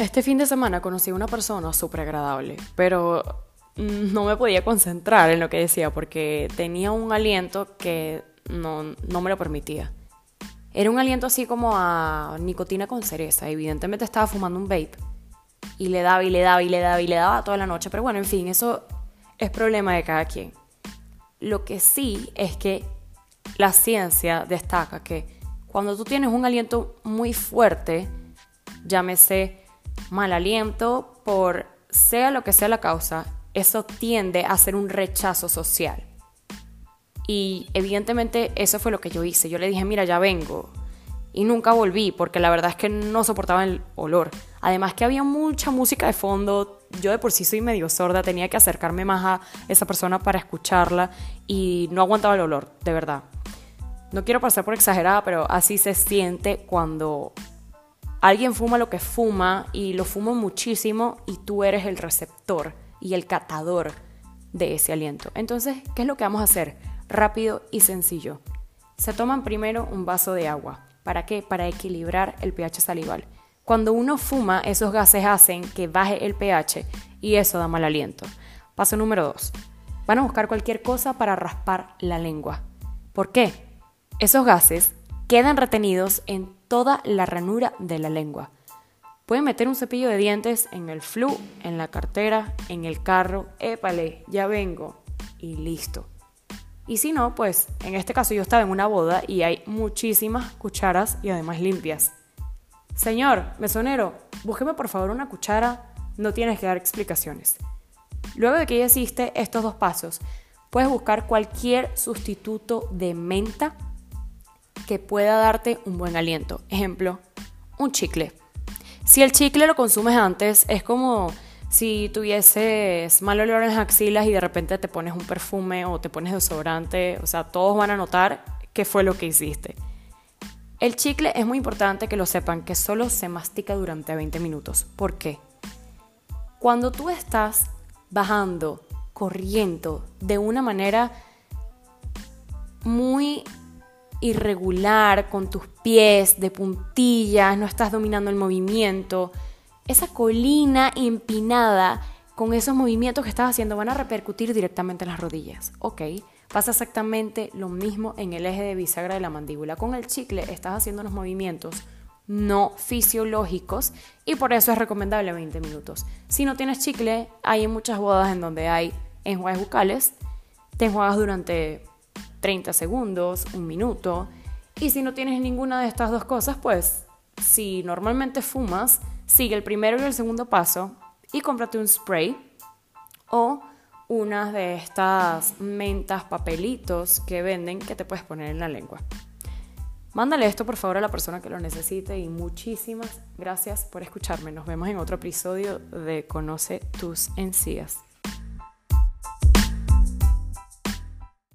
Este fin de semana conocí a una persona súper agradable, pero mm, no me podía concentrar en lo que decía porque tenía un aliento que no, no me lo permitía. Era un aliento así como a nicotina con cereza. Evidentemente estaba fumando un vape. Y le daba y le daba y le daba y le daba toda la noche. Pero bueno, en fin, eso es problema de cada quien. Lo que sí es que la ciencia destaca que cuando tú tienes un aliento muy fuerte, llámese mal aliento, por sea lo que sea la causa, eso tiende a ser un rechazo social. Y evidentemente eso fue lo que yo hice. Yo le dije, mira, ya vengo. Y nunca volví porque la verdad es que no soportaba el olor. Además que había mucha música de fondo. Yo de por sí soy medio sorda, tenía que acercarme más a esa persona para escucharla y no aguantaba el olor, de verdad. No quiero pasar por exagerada, pero así se siente cuando alguien fuma lo que fuma y lo fuma muchísimo y tú eres el receptor y el catador de ese aliento. Entonces, ¿qué es lo que vamos a hacer? rápido y sencillo. Se toman primero un vaso de agua. ¿Para qué? Para equilibrar el pH salival. Cuando uno fuma, esos gases hacen que baje el pH y eso da mal aliento. Paso número 2. Van a buscar cualquier cosa para raspar la lengua. ¿Por qué? Esos gases quedan retenidos en toda la ranura de la lengua. Pueden meter un cepillo de dientes en el flu, en la cartera, en el carro, épale, ya vengo y listo. Y si no, pues en este caso yo estaba en una boda y hay muchísimas cucharas y además limpias. Señor, mesonero, búsqueme por favor una cuchara, no tienes que dar explicaciones. Luego de que ya hiciste estos dos pasos, puedes buscar cualquier sustituto de menta que pueda darte un buen aliento. Ejemplo, un chicle. Si el chicle lo consumes antes, es como si tuvieses mal olor en las axilas y de repente te pones un perfume o te pones desodorante, o sea, todos van a notar qué fue lo que hiciste. El chicle es muy importante que lo sepan que solo se mastica durante 20 minutos. ¿Por qué? Cuando tú estás bajando, corriendo de una manera muy irregular, con tus pies de puntillas, no estás dominando el movimiento, esa colina empinada con esos movimientos que estás haciendo van a repercutir directamente en las rodillas. Ok, pasa exactamente lo mismo en el eje de bisagra de la mandíbula. Con el chicle estás haciendo unos movimientos no fisiológicos y por eso es recomendable 20 minutos. Si no tienes chicle, hay muchas bodas en donde hay enjuagues bucales, te enjuagas durante 30 segundos, un minuto, y si no tienes ninguna de estas dos cosas, pues si normalmente fumas, Sigue el primero y el segundo paso y cómprate un spray o unas de estas mentas, papelitos que venden que te puedes poner en la lengua. Mándale esto por favor a la persona que lo necesite y muchísimas gracias por escucharme. Nos vemos en otro episodio de Conoce tus encías.